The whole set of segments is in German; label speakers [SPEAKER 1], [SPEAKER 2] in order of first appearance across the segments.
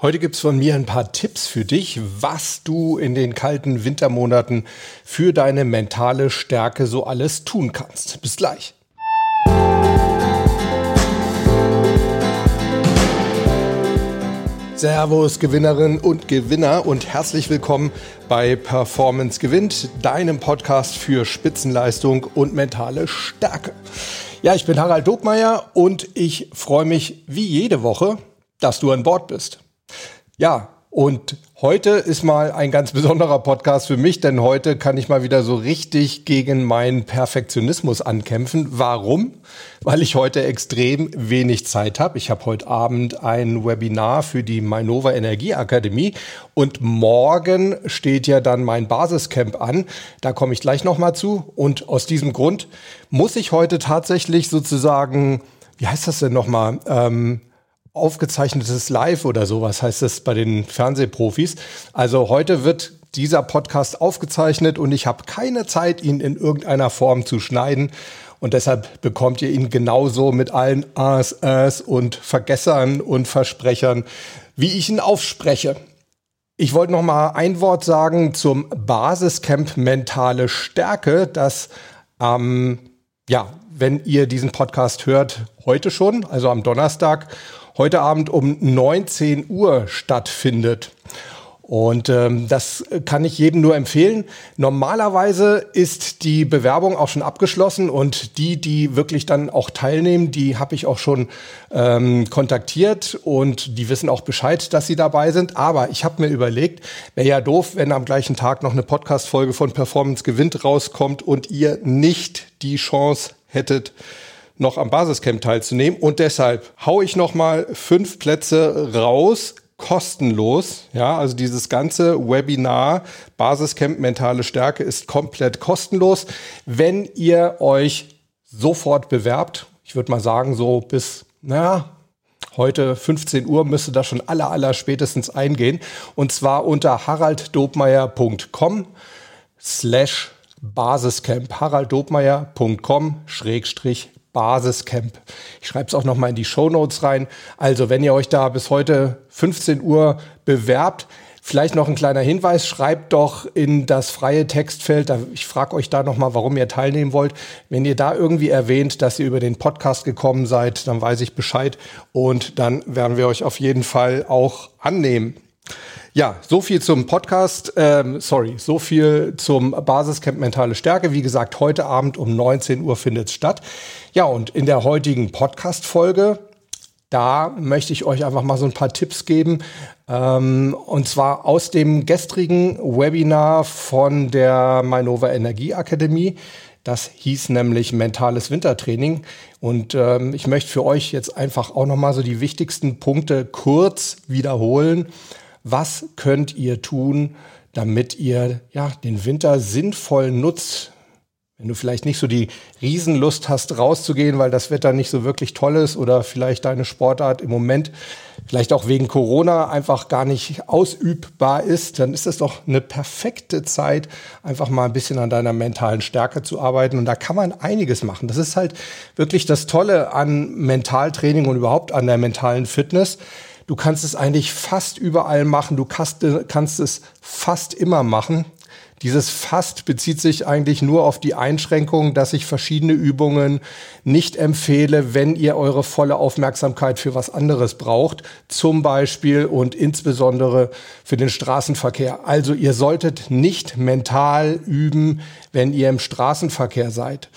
[SPEAKER 1] Heute gibt's von mir ein paar Tipps für dich, was du in den kalten Wintermonaten für deine mentale Stärke so alles tun kannst. Bis gleich. Servus Gewinnerinnen und Gewinner und herzlich willkommen bei Performance Gewinnt, deinem Podcast für Spitzenleistung und mentale Stärke. Ja, ich bin Harald Dobmeier und ich freue mich wie jede Woche, dass du an Bord bist. Ja, und heute ist mal ein ganz besonderer Podcast für mich, denn heute kann ich mal wieder so richtig gegen meinen Perfektionismus ankämpfen. Warum? Weil ich heute extrem wenig Zeit habe. Ich habe heute Abend ein Webinar für die Mainova Energieakademie und morgen steht ja dann mein Basiscamp an. Da komme ich gleich nochmal zu. Und aus diesem Grund muss ich heute tatsächlich sozusagen, wie heißt das denn nochmal? Ähm, aufgezeichnetes Live oder sowas heißt es bei den Fernsehprofis. Also heute wird dieser Podcast aufgezeichnet und ich habe keine Zeit, ihn in irgendeiner Form zu schneiden. Und deshalb bekommt ihr ihn genauso mit allen As, As und Vergessern und Versprechern, wie ich ihn aufspreche. Ich wollte noch mal ein Wort sagen zum Basiscamp Mentale Stärke, das ähm, ja, wenn ihr diesen Podcast hört, heute schon, also am Donnerstag heute Abend um 19 Uhr stattfindet. Und ähm, das kann ich jedem nur empfehlen. Normalerweise ist die Bewerbung auch schon abgeschlossen und die, die wirklich dann auch teilnehmen, die habe ich auch schon ähm, kontaktiert und die wissen auch Bescheid, dass sie dabei sind. Aber ich habe mir überlegt, wäre ja doof, wenn am gleichen Tag noch eine Podcast-Folge von Performance Gewinnt rauskommt und ihr nicht die Chance hättet, noch am Basiscamp teilzunehmen. Und deshalb hau ich noch mal fünf Plätze raus, kostenlos. Ja, also dieses ganze Webinar Basiscamp mentale Stärke ist komplett kostenlos. Wenn ihr euch sofort bewerbt, ich würde mal sagen, so bis, naja, heute 15 Uhr müsste das schon aller, aller spätestens eingehen. Und zwar unter haralddobmeier.com slash Basiscamp. haralddobmeier.com schrägstrich Basiscamp. Ich schreibe es auch noch mal in die Show Notes rein. Also, wenn ihr euch da bis heute 15 Uhr bewerbt, vielleicht noch ein kleiner Hinweis, schreibt doch in das freie Textfeld, ich frage euch da noch mal, warum ihr teilnehmen wollt. Wenn ihr da irgendwie erwähnt, dass ihr über den Podcast gekommen seid, dann weiß ich Bescheid und dann werden wir euch auf jeden Fall auch annehmen. Ja, so viel zum Podcast, ähm, sorry, so viel zum Basiscamp Mentale Stärke. Wie gesagt, heute Abend um 19 Uhr findet es statt. Ja, und in der heutigen Podcast-Folge, da möchte ich euch einfach mal so ein paar Tipps geben. Ähm, und zwar aus dem gestrigen Webinar von der Mainova Energieakademie. Das hieß nämlich mentales Wintertraining. Und ähm, ich möchte für euch jetzt einfach auch nochmal so die wichtigsten Punkte kurz wiederholen was könnt ihr tun, damit ihr ja, den Winter sinnvoll nutzt? Wenn du vielleicht nicht so die Riesenlust hast, rauszugehen, weil das Wetter nicht so wirklich toll ist oder vielleicht deine Sportart im Moment vielleicht auch wegen Corona einfach gar nicht ausübbar ist, dann ist das doch eine perfekte Zeit, einfach mal ein bisschen an deiner mentalen Stärke zu arbeiten. Und da kann man einiges machen. Das ist halt wirklich das Tolle an Mentaltraining und überhaupt an der mentalen Fitness Du kannst es eigentlich fast überall machen. Du kannst, kannst es fast immer machen. Dieses fast bezieht sich eigentlich nur auf die Einschränkung, dass ich verschiedene Übungen nicht empfehle, wenn ihr eure volle Aufmerksamkeit für was anderes braucht. Zum Beispiel und insbesondere für den Straßenverkehr. Also ihr solltet nicht mental üben, wenn ihr im Straßenverkehr seid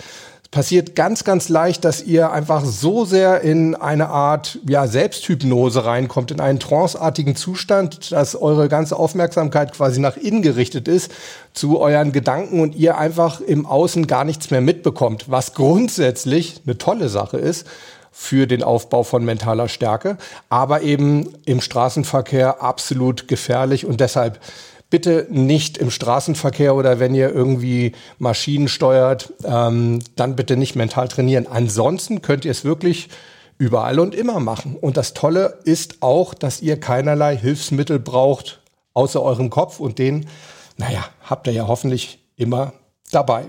[SPEAKER 1] passiert ganz, ganz leicht, dass ihr einfach so sehr in eine Art ja, Selbsthypnose reinkommt, in einen tranceartigen Zustand, dass eure ganze Aufmerksamkeit quasi nach innen gerichtet ist zu euren Gedanken und ihr einfach im Außen gar nichts mehr mitbekommt, was grundsätzlich eine tolle Sache ist für den Aufbau von mentaler Stärke, aber eben im Straßenverkehr absolut gefährlich und deshalb bitte nicht im Straßenverkehr oder wenn ihr irgendwie Maschinen steuert, ähm, dann bitte nicht mental trainieren. Ansonsten könnt ihr es wirklich überall und immer machen. Und das Tolle ist auch, dass ihr keinerlei Hilfsmittel braucht, außer eurem Kopf und den, naja, habt ihr ja hoffentlich immer dabei.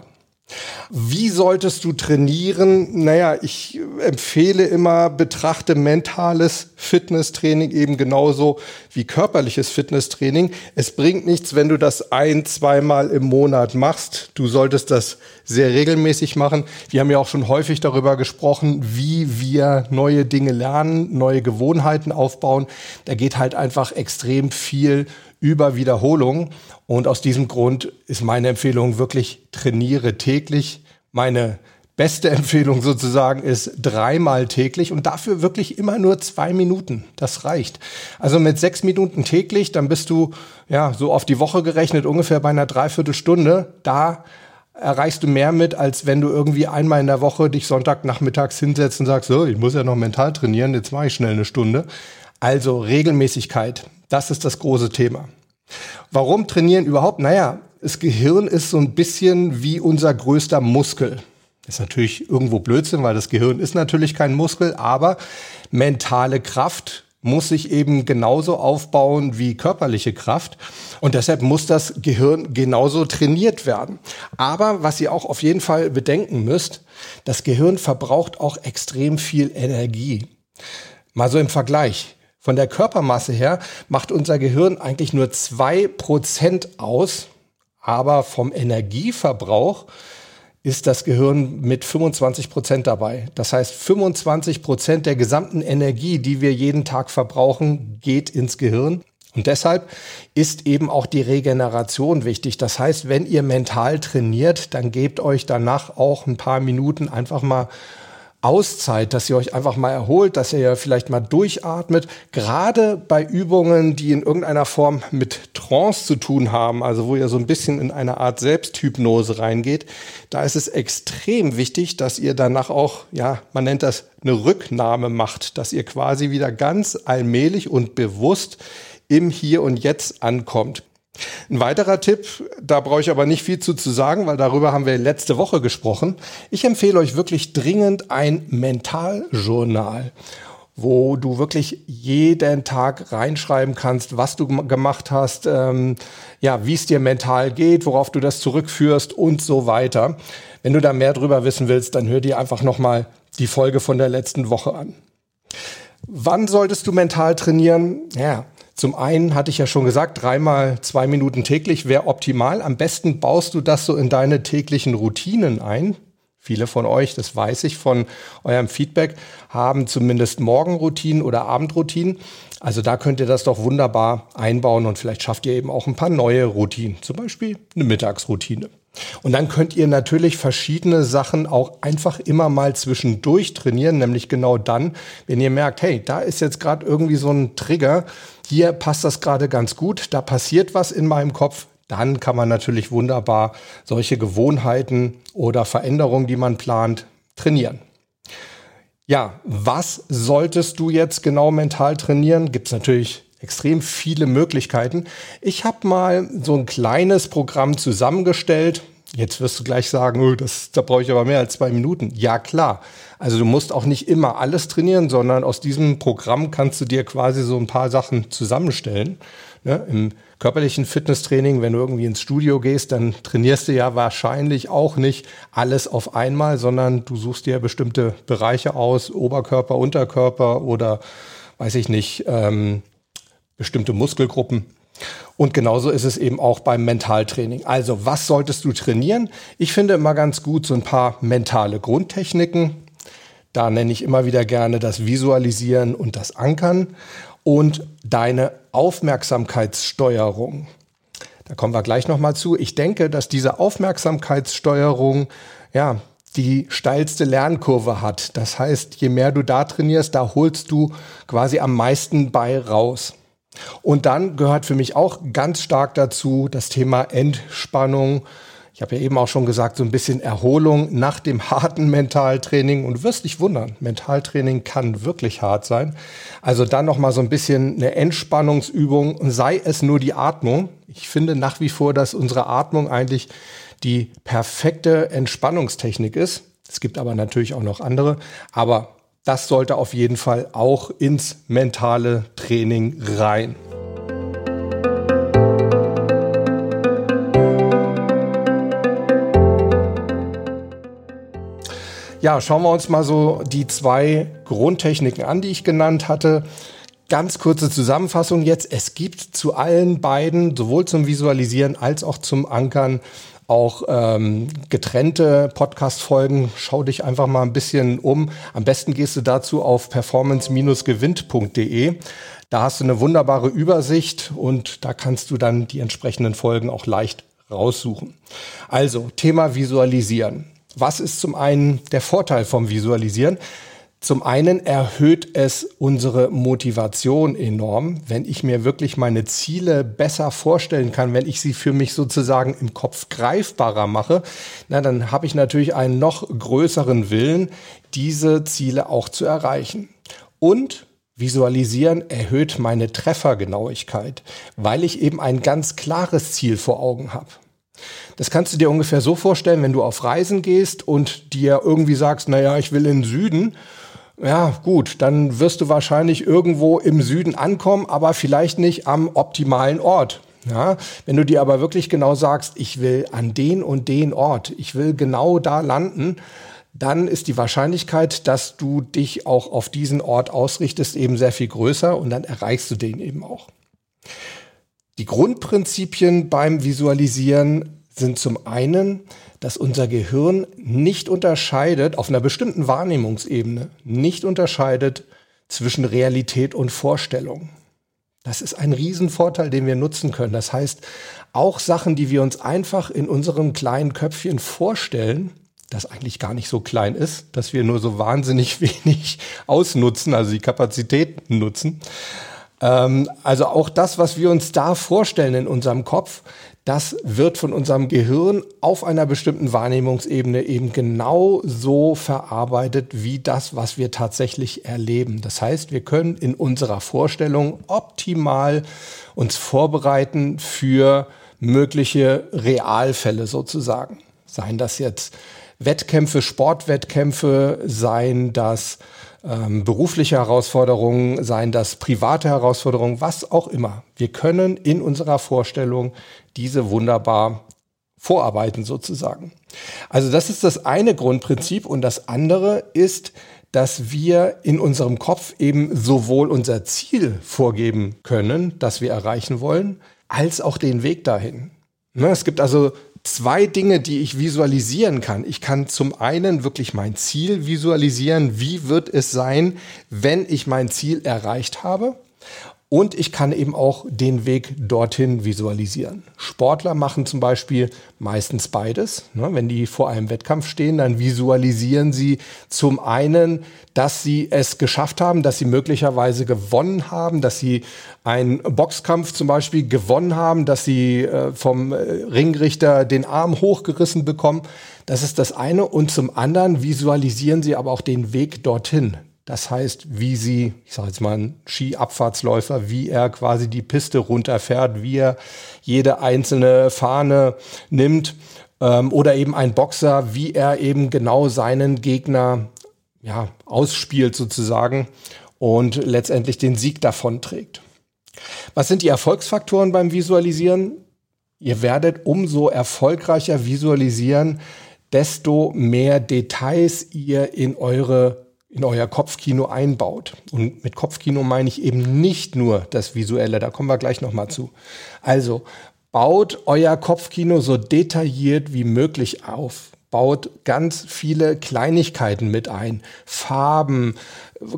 [SPEAKER 1] Wie solltest du trainieren? Naja, ich empfehle immer, betrachte mentales Fitnesstraining eben genauso wie körperliches Fitnesstraining. Es bringt nichts, wenn du das ein, zweimal im Monat machst. Du solltest das sehr regelmäßig machen. Wir haben ja auch schon häufig darüber gesprochen, wie wir neue Dinge lernen, neue Gewohnheiten aufbauen. Da geht halt einfach extrem viel über Wiederholung. Und aus diesem Grund ist meine Empfehlung wirklich trainiere täglich. Meine beste Empfehlung sozusagen ist dreimal täglich und dafür wirklich immer nur zwei Minuten. Das reicht. Also mit sechs Minuten täglich, dann bist du ja so auf die Woche gerechnet ungefähr bei einer Dreiviertelstunde. Da erreichst du mehr mit, als wenn du irgendwie einmal in der Woche dich Sonntagnachmittags hinsetzt und sagst, so, ich muss ja noch mental trainieren, jetzt mache ich schnell eine Stunde. Also Regelmäßigkeit, das ist das große Thema. Warum trainieren überhaupt? Naja, das Gehirn ist so ein bisschen wie unser größter Muskel. Ist natürlich irgendwo Blödsinn, weil das Gehirn ist natürlich kein Muskel, aber mentale Kraft muss sich eben genauso aufbauen wie körperliche Kraft. Und deshalb muss das Gehirn genauso trainiert werden. Aber was ihr auch auf jeden Fall bedenken müsst, das Gehirn verbraucht auch extrem viel Energie. Mal so im Vergleich. Von der Körpermasse her macht unser Gehirn eigentlich nur zwei Prozent aus, aber vom Energieverbrauch ist das Gehirn mit 25 Prozent dabei. Das heißt, 25 Prozent der gesamten Energie, die wir jeden Tag verbrauchen, geht ins Gehirn. Und deshalb ist eben auch die Regeneration wichtig. Das heißt, wenn ihr mental trainiert, dann gebt euch danach auch ein paar Minuten einfach mal Auszeit, dass ihr euch einfach mal erholt, dass ihr vielleicht mal durchatmet. Gerade bei Übungen, die in irgendeiner Form mit Trance zu tun haben, also wo ihr so ein bisschen in eine Art Selbsthypnose reingeht, da ist es extrem wichtig, dass ihr danach auch, ja, man nennt das eine Rücknahme macht, dass ihr quasi wieder ganz allmählich und bewusst im Hier und Jetzt ankommt. Ein weiterer Tipp, da brauche ich aber nicht viel zu, zu sagen, weil darüber haben wir letzte Woche gesprochen. Ich empfehle euch wirklich dringend ein Mentaljournal, wo du wirklich jeden Tag reinschreiben kannst, was du gemacht hast, ähm, ja, wie es dir mental geht, worauf du das zurückführst und so weiter. Wenn du da mehr drüber wissen willst, dann hör dir einfach nochmal die Folge von der letzten Woche an. Wann solltest du mental trainieren? Ja, zum einen hatte ich ja schon gesagt, dreimal zwei Minuten täglich wäre optimal. Am besten baust du das so in deine täglichen Routinen ein. Viele von euch, das weiß ich von eurem Feedback, haben zumindest Morgenroutinen oder Abendroutinen. Also da könnt ihr das doch wunderbar einbauen und vielleicht schafft ihr eben auch ein paar neue Routinen, zum Beispiel eine Mittagsroutine. Und dann könnt ihr natürlich verschiedene Sachen auch einfach immer mal zwischendurch trainieren, nämlich genau dann, wenn ihr merkt, hey, da ist jetzt gerade irgendwie so ein Trigger, hier passt das gerade ganz gut, da passiert was in meinem Kopf, dann kann man natürlich wunderbar solche Gewohnheiten oder Veränderungen, die man plant, trainieren. Ja, was solltest du jetzt genau mental trainieren? Gibt es natürlich extrem viele Möglichkeiten. Ich habe mal so ein kleines Programm zusammengestellt. Jetzt wirst du gleich sagen, oh, das, da brauche ich aber mehr als zwei Minuten. Ja, klar. Also du musst auch nicht immer alles trainieren, sondern aus diesem Programm kannst du dir quasi so ein paar Sachen zusammenstellen. Ne? Im körperlichen Fitnesstraining, wenn du irgendwie ins Studio gehst, dann trainierst du ja wahrscheinlich auch nicht alles auf einmal, sondern du suchst dir bestimmte Bereiche aus, Oberkörper, Unterkörper oder weiß ich nicht, ähm, bestimmte Muskelgruppen. Und genauso ist es eben auch beim Mentaltraining. Also, was solltest du trainieren? Ich finde immer ganz gut so ein paar mentale Grundtechniken. Da nenne ich immer wieder gerne das Visualisieren und das Ankern und deine Aufmerksamkeitssteuerung. Da kommen wir gleich nochmal zu. Ich denke, dass diese Aufmerksamkeitssteuerung, ja, die steilste Lernkurve hat. Das heißt, je mehr du da trainierst, da holst du quasi am meisten bei raus. Und dann gehört für mich auch ganz stark dazu das Thema Entspannung. Ich habe ja eben auch schon gesagt, so ein bisschen Erholung nach dem harten Mentaltraining. Und du wirst dich wundern, Mentaltraining kann wirklich hart sein. Also dann noch mal so ein bisschen eine Entspannungsübung, sei es nur die Atmung. Ich finde nach wie vor, dass unsere Atmung eigentlich die perfekte Entspannungstechnik ist. Es gibt aber natürlich auch noch andere. Aber das sollte auf jeden Fall auch ins mentale Training rein. Ja, schauen wir uns mal so die zwei Grundtechniken an, die ich genannt hatte. ganz kurze Zusammenfassung jetzt. Es gibt zu allen beiden, sowohl zum Visualisieren als auch zum Ankern, auch ähm, getrennte Podcast-Folgen. Schau dich einfach mal ein bisschen um. Am besten gehst du dazu auf performance-gewinnt.de. Da hast du eine wunderbare Übersicht und da kannst du dann die entsprechenden Folgen auch leicht raussuchen. Also Thema Visualisieren. Was ist zum einen der Vorteil vom Visualisieren? Zum einen erhöht es unsere Motivation enorm, wenn ich mir wirklich meine Ziele besser vorstellen kann, wenn ich sie für mich sozusagen im Kopf greifbarer mache, na, dann habe ich natürlich einen noch größeren Willen, diese Ziele auch zu erreichen. Und Visualisieren erhöht meine Treffergenauigkeit, weil ich eben ein ganz klares Ziel vor Augen habe. Das kannst du dir ungefähr so vorstellen, wenn du auf Reisen gehst und dir irgendwie sagst, naja, ich will in den Süden ja, gut, dann wirst du wahrscheinlich irgendwo im Süden ankommen, aber vielleicht nicht am optimalen Ort. Ja, wenn du dir aber wirklich genau sagst, ich will an den und den Ort, ich will genau da landen, dann ist die Wahrscheinlichkeit, dass du dich auch auf diesen Ort ausrichtest, eben sehr viel größer und dann erreichst du den eben auch. Die Grundprinzipien beim Visualisieren sind zum einen, dass unser Gehirn nicht unterscheidet, auf einer bestimmten Wahrnehmungsebene, nicht unterscheidet zwischen Realität und Vorstellung. Das ist ein Riesenvorteil, den wir nutzen können. Das heißt, auch Sachen, die wir uns einfach in unserem kleinen Köpfchen vorstellen, das eigentlich gar nicht so klein ist, dass wir nur so wahnsinnig wenig ausnutzen, also die Kapazitäten nutzen. Ähm, also auch das, was wir uns da vorstellen in unserem Kopf, das wird von unserem Gehirn auf einer bestimmten Wahrnehmungsebene eben genau so verarbeitet wie das, was wir tatsächlich erleben. Das heißt, wir können in unserer Vorstellung optimal uns vorbereiten für mögliche Realfälle sozusagen. Seien das jetzt Wettkämpfe, Sportwettkämpfe, seien das ähm, berufliche Herausforderungen, seien das private Herausforderungen, was auch immer. Wir können in unserer Vorstellung diese wunderbar vorarbeiten sozusagen. Also das ist das eine Grundprinzip und das andere ist, dass wir in unserem Kopf eben sowohl unser Ziel vorgeben können, das wir erreichen wollen, als auch den Weg dahin. Ne, es gibt also zwei Dinge, die ich visualisieren kann. Ich kann zum einen wirklich mein Ziel visualisieren. Wie wird es sein, wenn ich mein Ziel erreicht habe? Und ich kann eben auch den Weg dorthin visualisieren. Sportler machen zum Beispiel meistens beides. Ne? Wenn die vor einem Wettkampf stehen, dann visualisieren sie zum einen, dass sie es geschafft haben, dass sie möglicherweise gewonnen haben, dass sie einen Boxkampf zum Beispiel gewonnen haben, dass sie äh, vom äh, Ringrichter den Arm hochgerissen bekommen. Das ist das eine. Und zum anderen visualisieren sie aber auch den Weg dorthin. Das heißt, wie sie, ich sage jetzt mal ein Skiabfahrtsläufer, wie er quasi die Piste runterfährt, wie er jede einzelne Fahne nimmt ähm, oder eben ein Boxer, wie er eben genau seinen Gegner ja, ausspielt sozusagen und letztendlich den Sieg davonträgt. Was sind die Erfolgsfaktoren beim Visualisieren? Ihr werdet umso erfolgreicher visualisieren, desto mehr Details ihr in eure in euer Kopfkino einbaut. Und mit Kopfkino meine ich eben nicht nur das Visuelle, da kommen wir gleich nochmal zu. Also baut euer Kopfkino so detailliert wie möglich auf baut ganz viele Kleinigkeiten mit ein. Farben,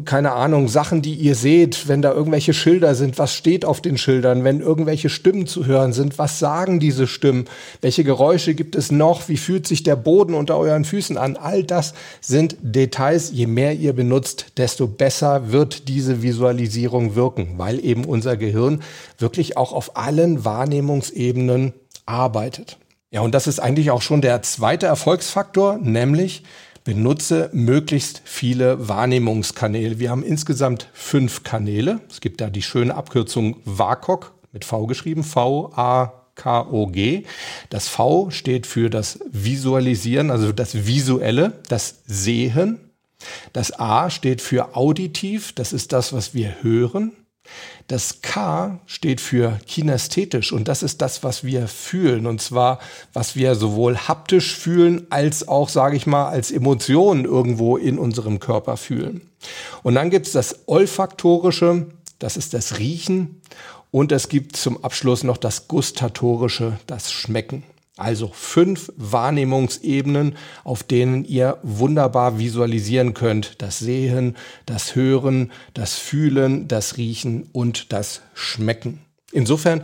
[SPEAKER 1] keine Ahnung, Sachen, die ihr seht, wenn da irgendwelche Schilder sind, was steht auf den Schildern, wenn irgendwelche Stimmen zu hören sind, was sagen diese Stimmen, welche Geräusche gibt es noch, wie fühlt sich der Boden unter euren Füßen an, all das sind Details. Je mehr ihr benutzt, desto besser wird diese Visualisierung wirken, weil eben unser Gehirn wirklich auch auf allen Wahrnehmungsebenen arbeitet. Ja, und das ist eigentlich auch schon der zweite Erfolgsfaktor, nämlich benutze möglichst viele Wahrnehmungskanäle. Wir haben insgesamt fünf Kanäle. Es gibt da die schöne Abkürzung VAKOG mit V geschrieben, V-A-K-O-G. Das V steht für das Visualisieren, also das Visuelle, das Sehen. Das A steht für auditiv, das ist das, was wir hören. Das K steht für kinästhetisch und das ist das, was wir fühlen und zwar, was wir sowohl haptisch fühlen als auch, sage ich mal, als Emotionen irgendwo in unserem Körper fühlen. Und dann gibt es das olfaktorische, das ist das Riechen. Und es gibt zum Abschluss noch das Gustatorische, das Schmecken. Also fünf Wahrnehmungsebenen, auf denen ihr wunderbar visualisieren könnt. Das Sehen, das Hören, das Fühlen, das Riechen und das Schmecken. Insofern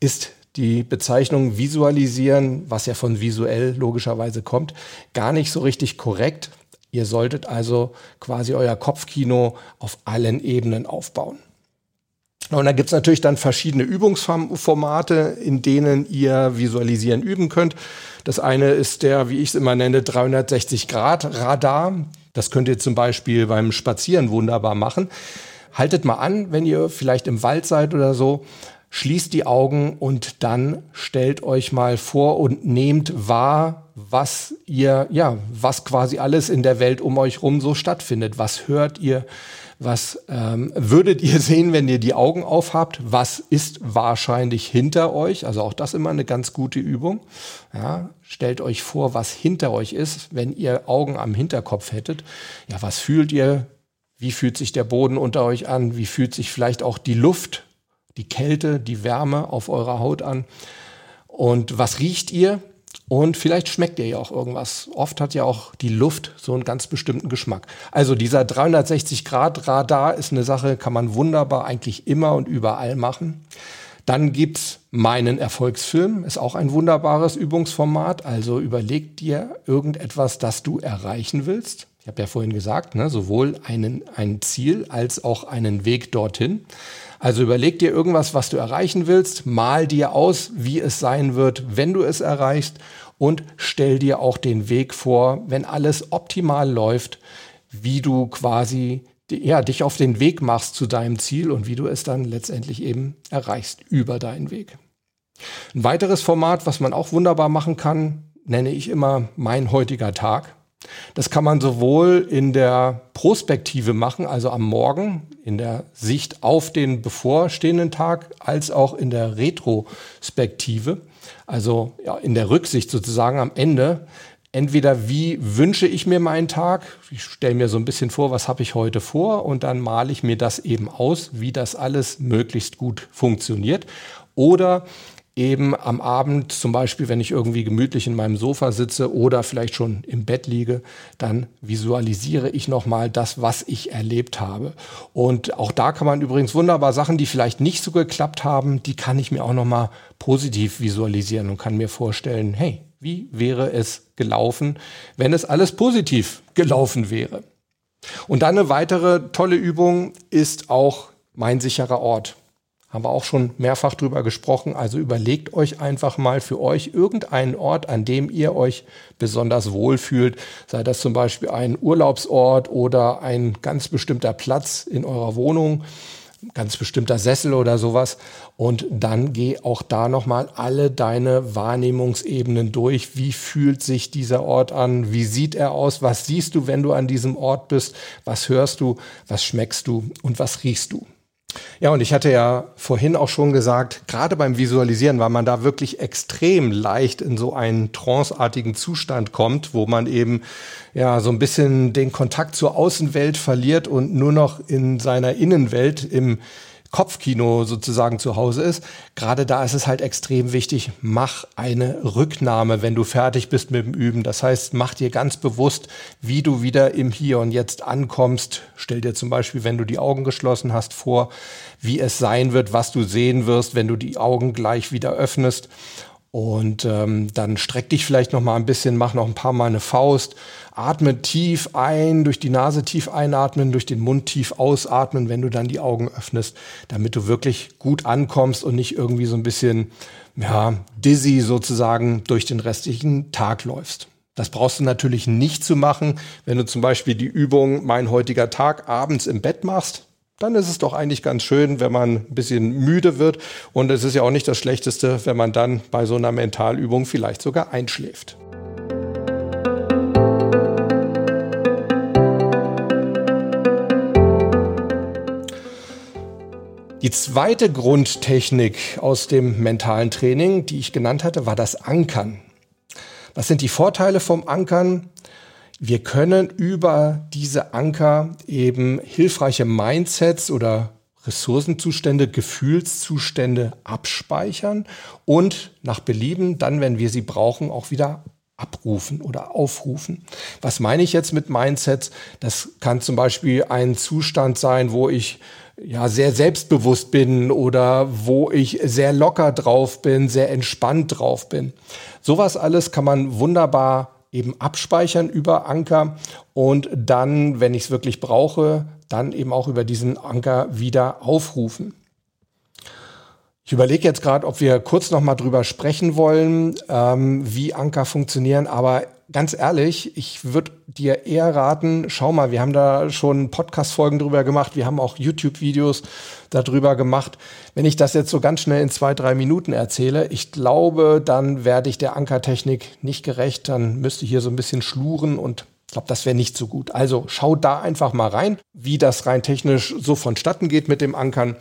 [SPEAKER 1] ist die Bezeichnung visualisieren, was ja von visuell logischerweise kommt, gar nicht so richtig korrekt. Ihr solltet also quasi euer Kopfkino auf allen Ebenen aufbauen. Und da gibt's natürlich dann verschiedene Übungsformate, in denen ihr visualisieren üben könnt. Das eine ist der, wie ich es immer nenne, 360-Grad-Radar. Das könnt ihr zum Beispiel beim Spazieren wunderbar machen. Haltet mal an, wenn ihr vielleicht im Wald seid oder so. Schließt die Augen und dann stellt euch mal vor und nehmt wahr, was ihr, ja, was quasi alles in der Welt um euch rum so stattfindet. Was hört ihr? Was ähm, würdet ihr sehen, wenn ihr die Augen aufhabt? Was ist wahrscheinlich hinter euch? Also auch das immer eine ganz gute Übung. Ja, stellt euch vor, was hinter euch ist, wenn ihr Augen am Hinterkopf hättet. Ja, was fühlt ihr? Wie fühlt sich der Boden unter euch an? Wie fühlt sich vielleicht auch die Luft, die Kälte, die Wärme auf eurer Haut an? Und was riecht ihr? Und vielleicht schmeckt ihr ja auch irgendwas. Oft hat ja auch die Luft so einen ganz bestimmten Geschmack. Also dieser 360-Grad-Radar ist eine Sache, kann man wunderbar eigentlich immer und überall machen. Dann gibt's meinen Erfolgsfilm, ist auch ein wunderbares Übungsformat. Also überleg dir irgendetwas, das du erreichen willst. Ich habe ja vorhin gesagt, ne, sowohl einen, ein Ziel als auch einen Weg dorthin. Also überleg dir irgendwas, was du erreichen willst, mal dir aus, wie es sein wird, wenn du es erreichst und stell dir auch den Weg vor, wenn alles optimal läuft, wie du quasi ja, dich auf den Weg machst zu deinem Ziel und wie du es dann letztendlich eben erreichst über deinen Weg. Ein weiteres Format, was man auch wunderbar machen kann, nenne ich immer mein heutiger Tag. Das kann man sowohl in der Prospektive machen, also am Morgen, in der Sicht auf den bevorstehenden Tag, als auch in der Retrospektive, also ja, in der Rücksicht sozusagen am Ende. Entweder wie wünsche ich mir meinen Tag, ich stelle mir so ein bisschen vor, was habe ich heute vor und dann male ich mir das eben aus, wie das alles möglichst gut funktioniert. Oder eben am Abend, zum Beispiel, wenn ich irgendwie gemütlich in meinem Sofa sitze oder vielleicht schon im Bett liege, dann visualisiere ich nochmal das, was ich erlebt habe. Und auch da kann man übrigens wunderbar Sachen, die vielleicht nicht so geklappt haben, die kann ich mir auch nochmal positiv visualisieren und kann mir vorstellen, hey, wie wäre es gelaufen, wenn es alles positiv gelaufen wäre? Und dann eine weitere tolle Übung ist auch mein sicherer Ort. Haben wir auch schon mehrfach drüber gesprochen. Also überlegt euch einfach mal für euch irgendeinen Ort, an dem ihr euch besonders wohl fühlt. Sei das zum Beispiel ein Urlaubsort oder ein ganz bestimmter Platz in eurer Wohnung, ganz bestimmter Sessel oder sowas. Und dann geh auch da nochmal alle deine Wahrnehmungsebenen durch. Wie fühlt sich dieser Ort an? Wie sieht er aus? Was siehst du, wenn du an diesem Ort bist? Was hörst du? Was schmeckst du? Und was riechst du? Ja, und ich hatte ja vorhin auch schon gesagt, gerade beim Visualisieren, weil man da wirklich extrem leicht in so einen tranceartigen Zustand kommt, wo man eben ja so ein bisschen den Kontakt zur Außenwelt verliert und nur noch in seiner Innenwelt im Kopfkino sozusagen zu Hause ist. Gerade da ist es halt extrem wichtig, mach eine Rücknahme, wenn du fertig bist mit dem Üben. Das heißt, mach dir ganz bewusst, wie du wieder im Hier und Jetzt ankommst. Stell dir zum Beispiel, wenn du die Augen geschlossen hast, vor, wie es sein wird, was du sehen wirst, wenn du die Augen gleich wieder öffnest. Und ähm, dann streck dich vielleicht noch mal ein bisschen, mach noch ein paar Mal eine Faust, atme tief ein, durch die Nase tief einatmen, durch den Mund tief ausatmen, wenn du dann die Augen öffnest, damit du wirklich gut ankommst und nicht irgendwie so ein bisschen ja, dizzy sozusagen durch den restlichen Tag läufst. Das brauchst du natürlich nicht zu machen, wenn du zum Beispiel die Übung Mein heutiger Tag abends im Bett machst dann ist es doch eigentlich ganz schön, wenn man ein bisschen müde wird. Und es ist ja auch nicht das Schlechteste, wenn man dann bei so einer Mentalübung vielleicht sogar einschläft. Die zweite Grundtechnik aus dem mentalen Training, die ich genannt hatte, war das Ankern. Was sind die Vorteile vom Ankern? Wir können über diese Anker eben hilfreiche Mindsets oder Ressourcenzustände, Gefühlszustände abspeichern und nach Belieben dann, wenn wir sie brauchen, auch wieder abrufen oder aufrufen. Was meine ich jetzt mit Mindsets? Das kann zum Beispiel ein Zustand sein, wo ich ja sehr selbstbewusst bin oder wo ich sehr locker drauf bin, sehr entspannt drauf bin. Sowas alles kann man wunderbar eben abspeichern über Anker und dann, wenn ich es wirklich brauche, dann eben auch über diesen Anker wieder aufrufen. Ich überlege jetzt gerade, ob wir kurz noch mal drüber sprechen wollen, ähm, wie Anker funktionieren. Aber ganz ehrlich, ich würde dir eher raten, schau mal, wir haben da schon Podcast-Folgen drüber gemacht, wir haben auch YouTube-Videos darüber gemacht. Wenn ich das jetzt so ganz schnell in zwei, drei Minuten erzähle, ich glaube, dann werde ich der Ankertechnik nicht gerecht. Dann müsste ich hier so ein bisschen schluren und ich glaube, das wäre nicht so gut. Also schau da einfach mal rein, wie das rein technisch so vonstatten geht mit dem Ankern.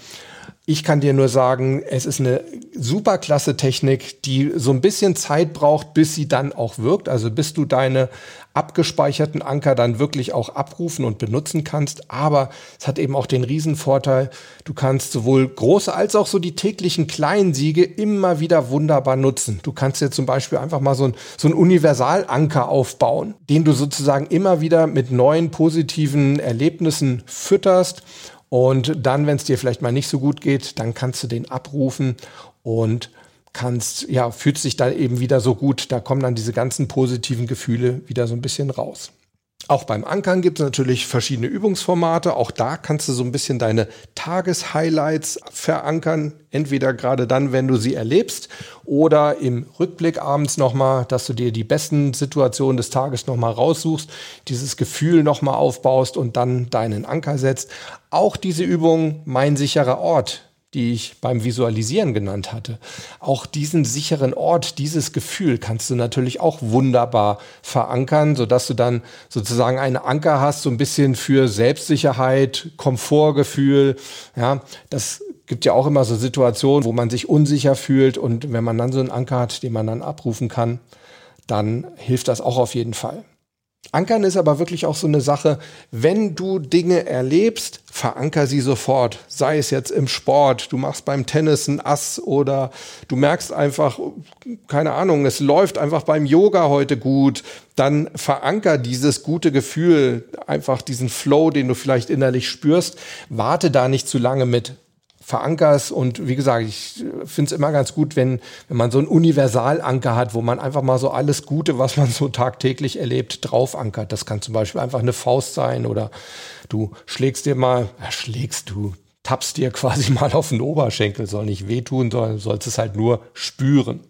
[SPEAKER 1] Ich kann dir nur sagen, es ist eine super klasse Technik, die so ein bisschen Zeit braucht, bis sie dann auch wirkt. Also bis du deine abgespeicherten Anker dann wirklich auch abrufen und benutzen kannst. Aber es hat eben auch den Riesenvorteil, du kannst sowohl große als auch so die täglichen kleinen Siege immer wieder wunderbar nutzen. Du kannst dir zum Beispiel einfach mal so ein, so ein Universalanker aufbauen, den du sozusagen immer wieder mit neuen positiven Erlebnissen fütterst und dann, wenn es dir vielleicht mal nicht so gut geht, dann kannst du den abrufen und kannst, ja, fühlt sich da eben wieder so gut. Da kommen dann diese ganzen positiven Gefühle wieder so ein bisschen raus. Auch beim Ankern gibt es natürlich verschiedene Übungsformate. Auch da kannst du so ein bisschen deine Tageshighlights verankern. Entweder gerade dann, wenn du sie erlebst oder im Rückblick abends nochmal, dass du dir die besten Situationen des Tages nochmal raussuchst, dieses Gefühl nochmal aufbaust und dann deinen Anker setzt. Auch diese Übung, mein sicherer Ort, die ich beim Visualisieren genannt hatte. Auch diesen sicheren Ort, dieses Gefühl kannst du natürlich auch wunderbar verankern, sodass du dann sozusagen einen Anker hast, so ein bisschen für Selbstsicherheit, Komfortgefühl. Ja, das gibt ja auch immer so Situationen, wo man sich unsicher fühlt und wenn man dann so einen Anker hat, den man dann abrufen kann, dann hilft das auch auf jeden Fall. Ankern ist aber wirklich auch so eine Sache, wenn du Dinge erlebst, veranker sie sofort. Sei es jetzt im Sport, du machst beim Tennis ein Ass oder du merkst einfach, keine Ahnung, es läuft einfach beim Yoga heute gut, dann veranker dieses gute Gefühl, einfach diesen Flow, den du vielleicht innerlich spürst. Warte da nicht zu lange mit verankerst. Und wie gesagt, ich finde es immer ganz gut, wenn, wenn man so einen Universalanker hat, wo man einfach mal so alles Gute, was man so tagtäglich erlebt, drauf ankert. Das kann zum Beispiel einfach eine Faust sein oder du schlägst dir mal, ja, schlägst du, tappst dir quasi mal auf den Oberschenkel, soll nicht wehtun, sondern sollst es halt nur spüren.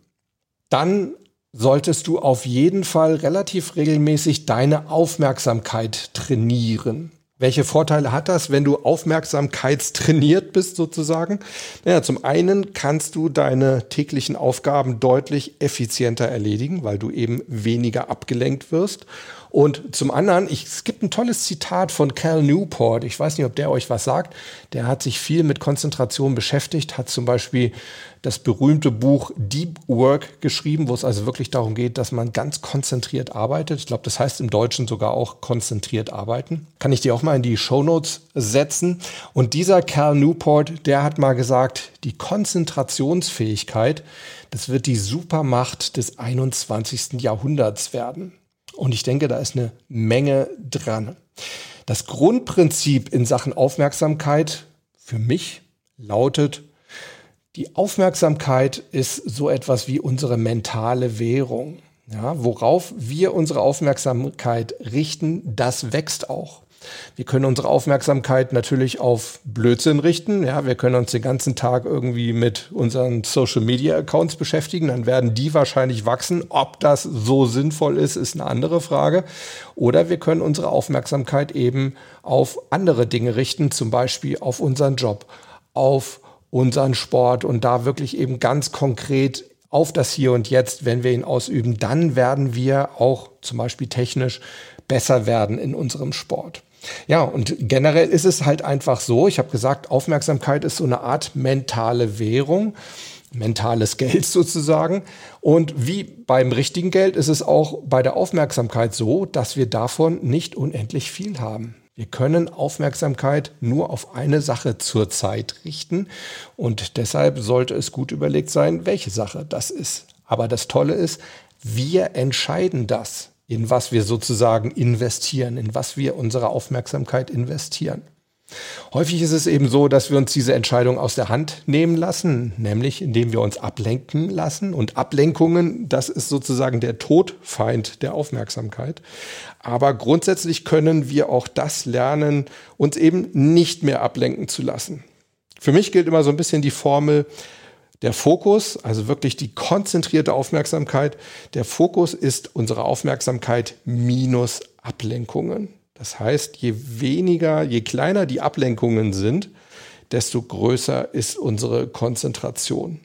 [SPEAKER 1] Dann solltest du auf jeden Fall relativ regelmäßig deine Aufmerksamkeit trainieren. Welche Vorteile hat das, wenn du aufmerksamkeitstrainiert bist sozusagen? Naja, zum einen kannst du deine täglichen Aufgaben deutlich effizienter erledigen, weil du eben weniger abgelenkt wirst. Und zum anderen, ich, es gibt ein tolles Zitat von Cal Newport. Ich weiß nicht, ob der euch was sagt. Der hat sich viel mit Konzentration beschäftigt, hat zum Beispiel das berühmte Buch Deep Work geschrieben, wo es also wirklich darum geht, dass man ganz konzentriert arbeitet. Ich glaube, das heißt im Deutschen sogar auch konzentriert arbeiten. Kann ich dir auch mal in die Show Notes setzen. Und dieser Cal Newport, der hat mal gesagt, die Konzentrationsfähigkeit, das wird die Supermacht des 21. Jahrhunderts werden. Und ich denke, da ist eine Menge dran. Das Grundprinzip in Sachen Aufmerksamkeit für mich lautet, die Aufmerksamkeit ist so etwas wie unsere mentale Währung. Ja, worauf wir unsere Aufmerksamkeit richten, das wächst auch. Wir können unsere Aufmerksamkeit natürlich auf Blödsinn richten. Ja, wir können uns den ganzen Tag irgendwie mit unseren Social Media Accounts beschäftigen. Dann werden die wahrscheinlich wachsen. Ob das so sinnvoll ist, ist eine andere Frage. Oder wir können unsere Aufmerksamkeit eben auf andere Dinge richten, zum Beispiel auf unseren Job, auf unseren Sport und da wirklich eben ganz konkret auf das Hier und Jetzt, wenn wir ihn ausüben, dann werden wir auch zum Beispiel technisch besser werden in unserem Sport. Ja, und generell ist es halt einfach so, ich habe gesagt, Aufmerksamkeit ist so eine Art mentale Währung, mentales Geld sozusagen. Und wie beim richtigen Geld ist es auch bei der Aufmerksamkeit so, dass wir davon nicht unendlich viel haben. Wir können Aufmerksamkeit nur auf eine Sache zur Zeit richten und deshalb sollte es gut überlegt sein, welche Sache das ist. Aber das Tolle ist, wir entscheiden das, in was wir sozusagen investieren, in was wir unsere Aufmerksamkeit investieren. Häufig ist es eben so, dass wir uns diese Entscheidung aus der Hand nehmen lassen, nämlich indem wir uns ablenken lassen. Und Ablenkungen, das ist sozusagen der Todfeind der Aufmerksamkeit. Aber grundsätzlich können wir auch das lernen, uns eben nicht mehr ablenken zu lassen. Für mich gilt immer so ein bisschen die Formel, der Fokus, also wirklich die konzentrierte Aufmerksamkeit, der Fokus ist unsere Aufmerksamkeit minus Ablenkungen. Das heißt, je weniger, je kleiner die Ablenkungen sind, desto größer ist unsere Konzentration.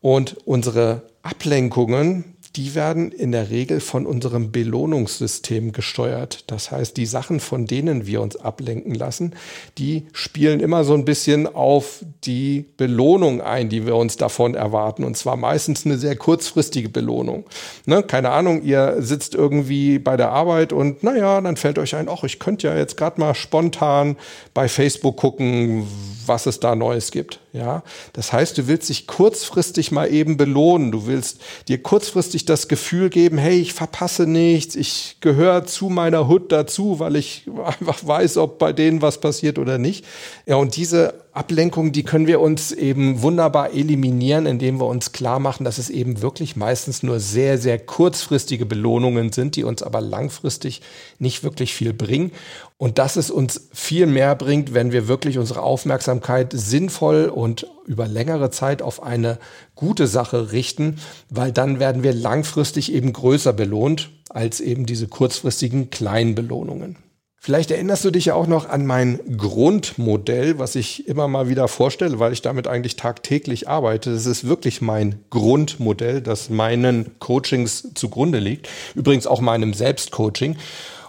[SPEAKER 1] Und unsere Ablenkungen, die werden in der Regel von unserem Belohnungssystem gesteuert. Das heißt, die Sachen, von denen wir uns ablenken lassen, die spielen immer so ein bisschen auf die Belohnung ein, die wir uns davon erwarten. Und zwar meistens eine sehr kurzfristige Belohnung. Ne? Keine Ahnung, ihr sitzt irgendwie bei der Arbeit und naja, dann fällt euch ein, ach, ich könnte ja jetzt gerade mal spontan bei Facebook gucken, was es da Neues gibt. Ja, das heißt, du willst dich kurzfristig mal eben belohnen. Du willst dir kurzfristig das Gefühl geben, hey, ich verpasse nichts. Ich gehöre zu meiner Hut dazu, weil ich einfach weiß, ob bei denen was passiert oder nicht. Ja, und diese Ablenkung, die können wir uns eben wunderbar eliminieren, indem wir uns klar machen, dass es eben wirklich meistens nur sehr, sehr kurzfristige Belohnungen sind, die uns aber langfristig nicht wirklich viel bringen. Und dass es uns viel mehr bringt, wenn wir wirklich unsere Aufmerksamkeit sinnvoll und über längere Zeit auf eine gute Sache richten, weil dann werden wir langfristig eben größer belohnt als eben diese kurzfristigen kleinen Belohnungen. Vielleicht erinnerst du dich ja auch noch an mein Grundmodell, was ich immer mal wieder vorstelle, weil ich damit eigentlich tagtäglich arbeite. Das ist wirklich mein Grundmodell, das meinen Coachings zugrunde liegt. Übrigens auch meinem Selbstcoaching.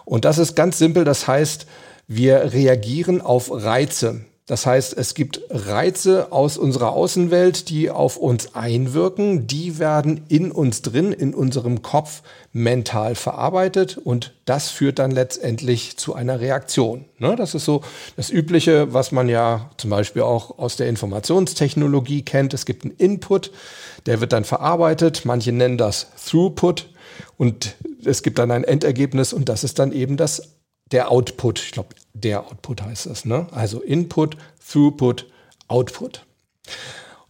[SPEAKER 1] Und das ist ganz simpel. Das heißt, wir reagieren auf Reize. Das heißt, es gibt Reize aus unserer Außenwelt, die auf uns einwirken. Die werden in uns drin, in unserem Kopf mental verarbeitet und das führt dann letztendlich zu einer Reaktion. Ne, das ist so das Übliche, was man ja zum Beispiel auch aus der Informationstechnologie kennt. Es gibt einen Input, der wird dann verarbeitet. Manche nennen das Throughput und es gibt dann ein Endergebnis und das ist dann eben das der Output. Ich glaube, der Output heißt es. Ne? Also Input, Throughput, Output.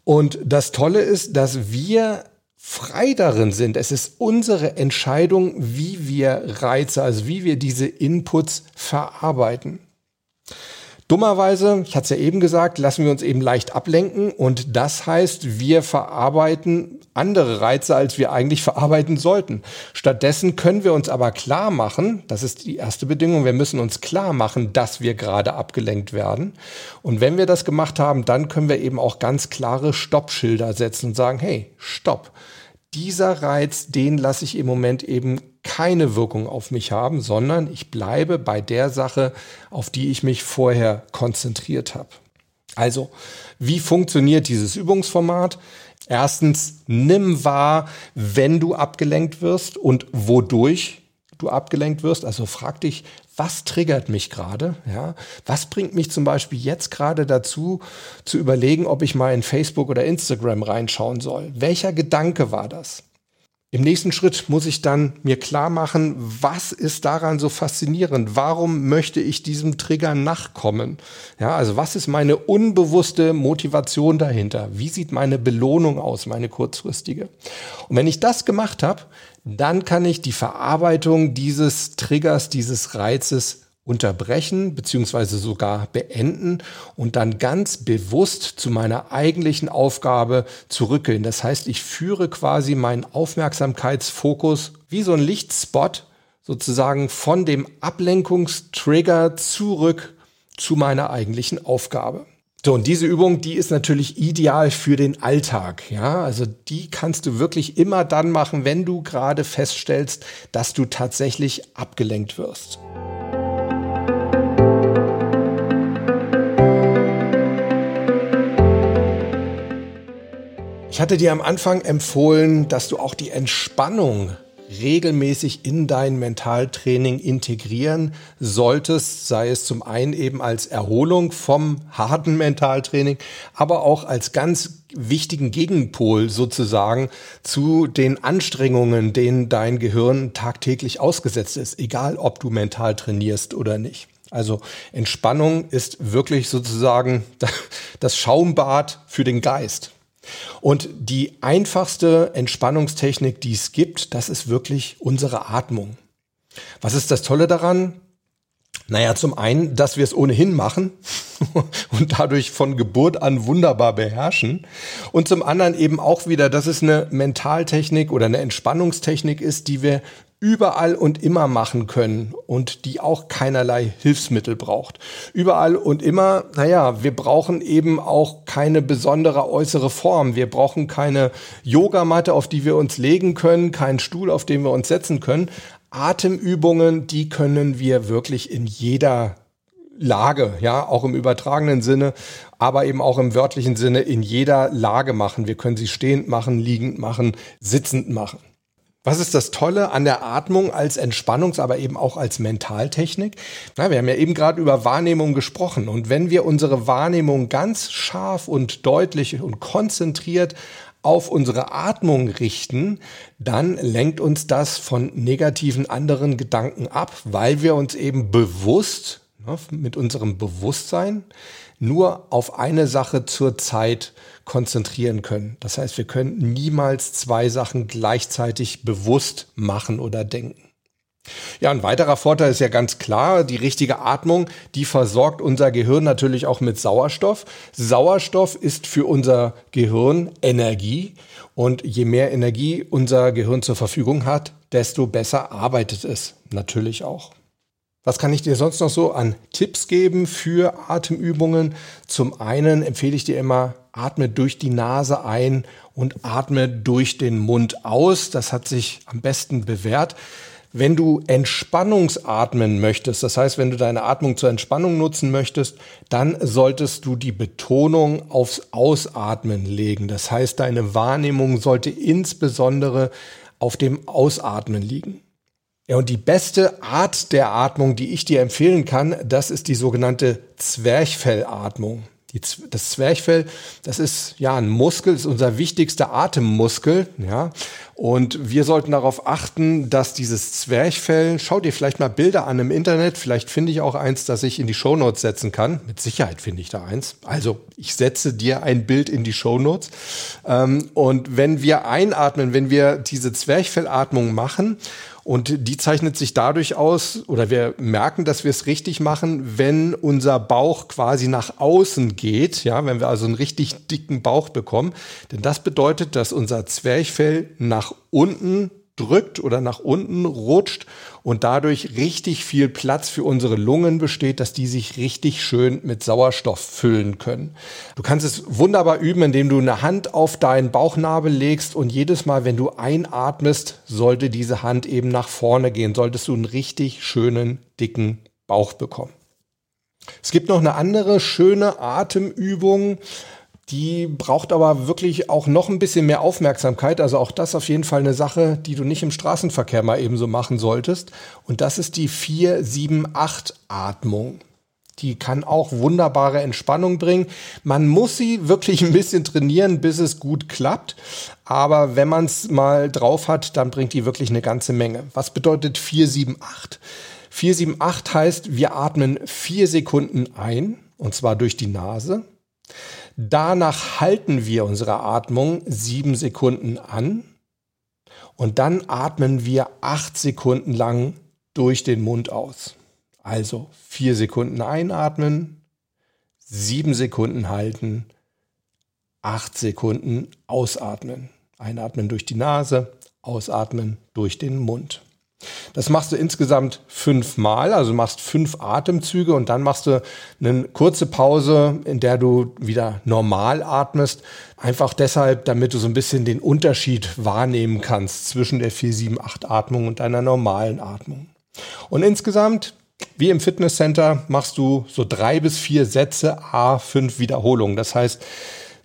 [SPEAKER 1] Und das Tolle ist, dass wir frei darin sind. Es ist unsere Entscheidung, wie wir Reize, also wie wir diese Inputs verarbeiten. Dummerweise, ich hatte es ja eben gesagt, lassen wir uns eben leicht ablenken und das heißt, wir verarbeiten andere Reize, als wir eigentlich verarbeiten sollten. Stattdessen können wir uns aber klar machen, das ist die erste Bedingung, wir müssen uns klar machen, dass wir gerade abgelenkt werden. Und wenn wir das gemacht haben, dann können wir eben auch ganz klare Stoppschilder setzen und sagen, hey, stopp. Dieser Reiz, den lasse ich im Moment eben keine Wirkung auf mich haben, sondern ich bleibe bei der Sache, auf die ich mich vorher konzentriert habe. Also, wie funktioniert dieses Übungsformat? Erstens, nimm wahr, wenn du abgelenkt wirst und wodurch du abgelenkt wirst. Also frag dich, was triggert mich gerade? Ja, was bringt mich zum Beispiel jetzt gerade dazu, zu überlegen, ob ich mal in Facebook oder Instagram reinschauen soll? Welcher Gedanke war das? Im nächsten Schritt muss ich dann mir klar machen, was ist daran so faszinierend? Warum möchte ich diesem Trigger nachkommen? Ja, also was ist meine unbewusste Motivation dahinter? Wie sieht meine Belohnung aus, meine kurzfristige? Und wenn ich das gemacht habe, dann kann ich die Verarbeitung dieses Triggers, dieses Reizes unterbrechen beziehungsweise sogar beenden und dann ganz bewusst zu meiner eigentlichen Aufgabe zurückgehen. Das heißt, ich führe quasi meinen Aufmerksamkeitsfokus wie so ein Lichtspot sozusagen von dem Ablenkungstrigger zurück zu meiner eigentlichen Aufgabe. So, und diese Übung, die ist natürlich ideal für den Alltag. Ja, also die kannst du wirklich immer dann machen, wenn du gerade feststellst, dass du tatsächlich abgelenkt wirst. Ich hatte dir am Anfang empfohlen, dass du auch die Entspannung regelmäßig in dein Mentaltraining integrieren solltest, sei es zum einen eben als Erholung vom harten Mentaltraining, aber auch als ganz wichtigen Gegenpol sozusagen zu den Anstrengungen, denen dein Gehirn tagtäglich ausgesetzt ist, egal ob du mental trainierst oder nicht. Also Entspannung ist wirklich sozusagen das Schaumbad für den Geist. Und die einfachste Entspannungstechnik, die es gibt, das ist wirklich unsere Atmung. Was ist das Tolle daran? Naja, zum einen, dass wir es ohnehin machen und dadurch von Geburt an wunderbar beherrschen. Und zum anderen eben auch wieder, dass es eine Mentaltechnik oder eine Entspannungstechnik ist, die wir überall und immer machen können und die auch keinerlei Hilfsmittel braucht. Überall und immer, naja, wir brauchen eben auch keine besondere äußere Form. Wir brauchen keine Yogamatte, auf die wir uns legen können, keinen Stuhl, auf den wir uns setzen können. Atemübungen, die können wir wirklich in jeder Lage, ja, auch im übertragenen Sinne, aber eben auch im wörtlichen Sinne in jeder Lage machen. Wir können sie stehend machen, liegend machen, sitzend machen. Was ist das Tolle an der Atmung als Entspannungs-, aber eben auch als Mentaltechnik? Na, wir haben ja eben gerade über Wahrnehmung gesprochen. Und wenn wir unsere Wahrnehmung ganz scharf und deutlich und konzentriert auf unsere Atmung richten, dann lenkt uns das von negativen anderen Gedanken ab, weil wir uns eben bewusst mit unserem Bewusstsein nur auf eine Sache zur Zeit konzentrieren können. Das heißt, wir können niemals zwei Sachen gleichzeitig bewusst machen oder denken. Ja, ein weiterer Vorteil ist ja ganz klar, die richtige Atmung, die versorgt unser Gehirn natürlich auch mit Sauerstoff. Sauerstoff ist für unser Gehirn Energie und je mehr Energie unser Gehirn zur Verfügung hat, desto besser arbeitet es natürlich auch. Was kann ich dir sonst noch so an Tipps geben für Atemübungen? Zum einen empfehle ich dir immer, atme durch die Nase ein und atme durch den Mund aus. Das hat sich am besten bewährt. Wenn du Entspannungsatmen möchtest, das heißt, wenn du deine Atmung zur Entspannung nutzen möchtest, dann solltest du die Betonung aufs Ausatmen legen. Das heißt, deine Wahrnehmung sollte insbesondere auf dem Ausatmen liegen. Ja, und die beste Art der Atmung, die ich dir empfehlen kann, das ist die sogenannte Zwerchfellatmung. Die, das Zwerchfell, das ist ja ein Muskel, ist unser wichtigster Atemmuskel, ja. Und wir sollten darauf achten, dass dieses Zwerchfell, schau dir vielleicht mal Bilder an im Internet, vielleicht finde ich auch eins, das ich in die Shownotes setzen kann. Mit Sicherheit finde ich da eins. Also ich setze dir ein Bild in die Shownotes. Ähm, und wenn wir einatmen, wenn wir diese Zwerchfellatmung machen und die zeichnet sich dadurch aus, oder wir merken, dass wir es richtig machen, wenn unser Bauch quasi nach außen geht, ja, wenn wir also einen richtig dicken Bauch bekommen. Denn das bedeutet, dass unser Zwerchfell nach unten drückt oder nach unten rutscht und dadurch richtig viel Platz für unsere Lungen besteht, dass die sich richtig schön mit Sauerstoff füllen können. Du kannst es wunderbar üben, indem du eine Hand auf deinen Bauchnabel legst und jedes Mal, wenn du einatmest, sollte diese Hand eben nach vorne gehen, solltest du einen richtig schönen, dicken Bauch bekommen. Es gibt noch eine andere schöne Atemübung, die braucht aber wirklich auch noch ein bisschen mehr Aufmerksamkeit. Also auch das auf jeden Fall eine Sache, die du nicht im Straßenverkehr mal eben so machen solltest. Und das ist die 4-7-8-Atmung. Die kann auch wunderbare Entspannung bringen. Man muss sie wirklich ein bisschen trainieren, bis es gut klappt. Aber wenn man es mal drauf hat, dann bringt die wirklich eine ganze Menge. Was bedeutet 478? 478 heißt, wir atmen vier Sekunden ein, und zwar durch die Nase. Danach halten wir unsere Atmung sieben Sekunden an und dann atmen wir acht Sekunden lang durch den Mund aus. Also vier Sekunden einatmen, sieben Sekunden halten, acht Sekunden ausatmen. Einatmen durch die Nase, ausatmen durch den Mund. Das machst du insgesamt fünfmal, also machst fünf Atemzüge und dann machst du eine kurze Pause, in der du wieder normal atmest. Einfach deshalb, damit du so ein bisschen den Unterschied wahrnehmen kannst zwischen der 4-7-8 Atmung und deiner normalen Atmung. Und insgesamt, wie im Fitnesscenter, machst du so drei bis vier Sätze, a fünf Wiederholungen. Das heißt,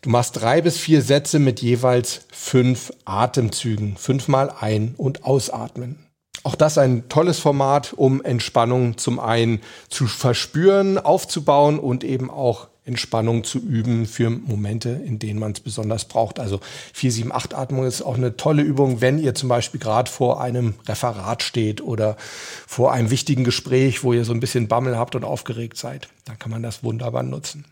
[SPEAKER 1] Du machst drei bis vier Sätze mit jeweils fünf Atemzügen, fünfmal ein- und ausatmen. Auch das ein tolles Format, um Entspannung zum einen zu verspüren, aufzubauen und eben auch Entspannung zu üben für Momente, in denen man es besonders braucht. Also 4-7-8 Atmung ist auch eine tolle Übung, wenn ihr zum Beispiel gerade vor einem Referat steht oder vor einem wichtigen Gespräch, wo ihr so ein bisschen Bammel habt und aufgeregt seid. Dann kann man das wunderbar nutzen.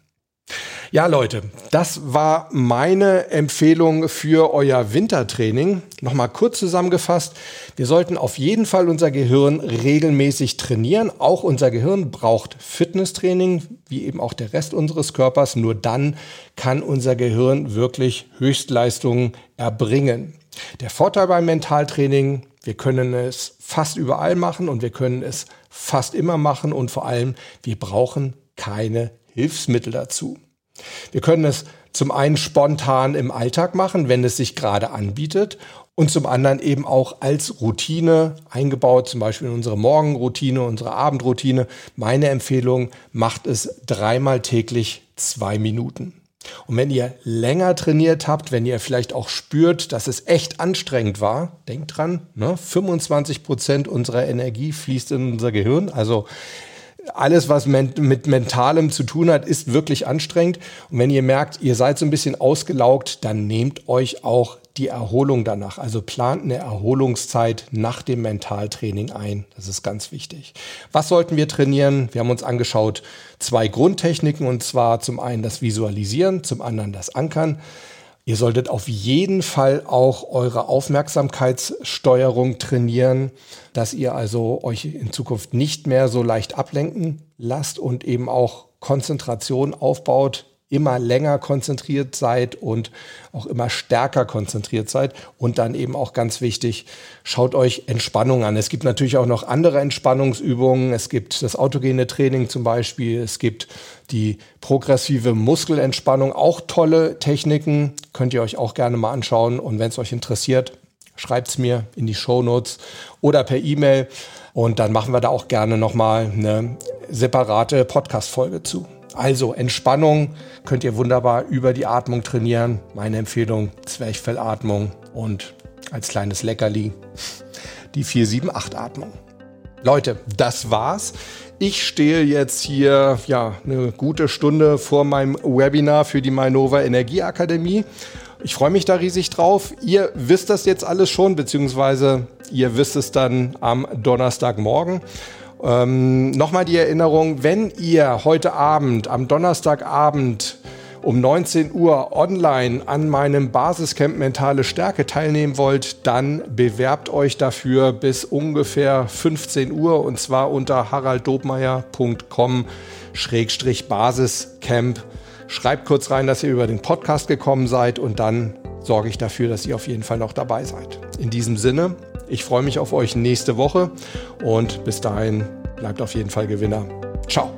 [SPEAKER 1] Ja, Leute, das war meine Empfehlung für euer Wintertraining. Nochmal kurz zusammengefasst. Wir sollten auf jeden Fall unser Gehirn regelmäßig trainieren. Auch unser Gehirn braucht Fitnesstraining, wie eben auch der Rest unseres Körpers. Nur dann kann unser Gehirn wirklich Höchstleistungen erbringen. Der Vorteil beim Mentaltraining, wir können es fast überall machen und wir können es fast immer machen und vor allem, wir brauchen keine Hilfsmittel dazu. Wir können es zum einen spontan im Alltag machen, wenn es sich gerade anbietet und zum anderen eben auch als Routine eingebaut, zum Beispiel in unsere Morgenroutine, unsere Abendroutine. Meine Empfehlung, macht es dreimal täglich zwei Minuten. Und wenn ihr länger trainiert habt, wenn ihr vielleicht auch spürt, dass es echt anstrengend war, denkt dran, ne, 25 Prozent unserer Energie fließt in unser Gehirn. Also alles, was mit Mentalem zu tun hat, ist wirklich anstrengend. Und wenn ihr merkt, ihr seid so ein bisschen ausgelaugt, dann nehmt euch auch die Erholung danach. Also plant eine Erholungszeit nach dem Mentaltraining ein. Das ist ganz wichtig. Was sollten wir trainieren? Wir haben uns angeschaut zwei Grundtechniken und zwar zum einen das Visualisieren, zum anderen das Ankern. Ihr solltet auf jeden Fall auch eure Aufmerksamkeitssteuerung trainieren, dass ihr also euch in Zukunft nicht mehr so leicht ablenken lasst und eben auch Konzentration aufbaut immer länger konzentriert seid und auch immer stärker konzentriert seid. Und dann eben auch ganz wichtig, schaut euch Entspannung an. Es gibt natürlich auch noch andere Entspannungsübungen. Es gibt das autogene Training zum Beispiel. Es gibt die progressive Muskelentspannung. Auch tolle Techniken. Könnt ihr euch auch gerne mal anschauen. Und wenn es euch interessiert, schreibt es mir in die Show Notes oder per E-Mail. Und dann machen wir da auch gerne nochmal eine separate Podcast-Folge zu. Also Entspannung könnt ihr wunderbar über die Atmung trainieren. Meine Empfehlung Zwerchfellatmung und als kleines Leckerli die 478-Atmung. Leute, das war's. Ich stehe jetzt hier ja eine gute Stunde vor meinem Webinar für die Mainova Energieakademie. Ich freue mich da riesig drauf. Ihr wisst das jetzt alles schon, beziehungsweise ihr wisst es dann am Donnerstagmorgen. Ähm, Nochmal die Erinnerung, wenn ihr heute Abend, am Donnerstagabend um 19 Uhr online an meinem Basiscamp Mentale Stärke teilnehmen wollt, dann bewerbt euch dafür bis ungefähr 15 Uhr und zwar unter haralddobmeier.com-basiscamp. Schreibt kurz rein, dass ihr über den Podcast gekommen seid und dann sorge ich dafür, dass ihr auf jeden Fall noch dabei seid. In diesem Sinne, ich freue mich auf euch nächste Woche und bis dahin bleibt auf jeden Fall Gewinner. Ciao.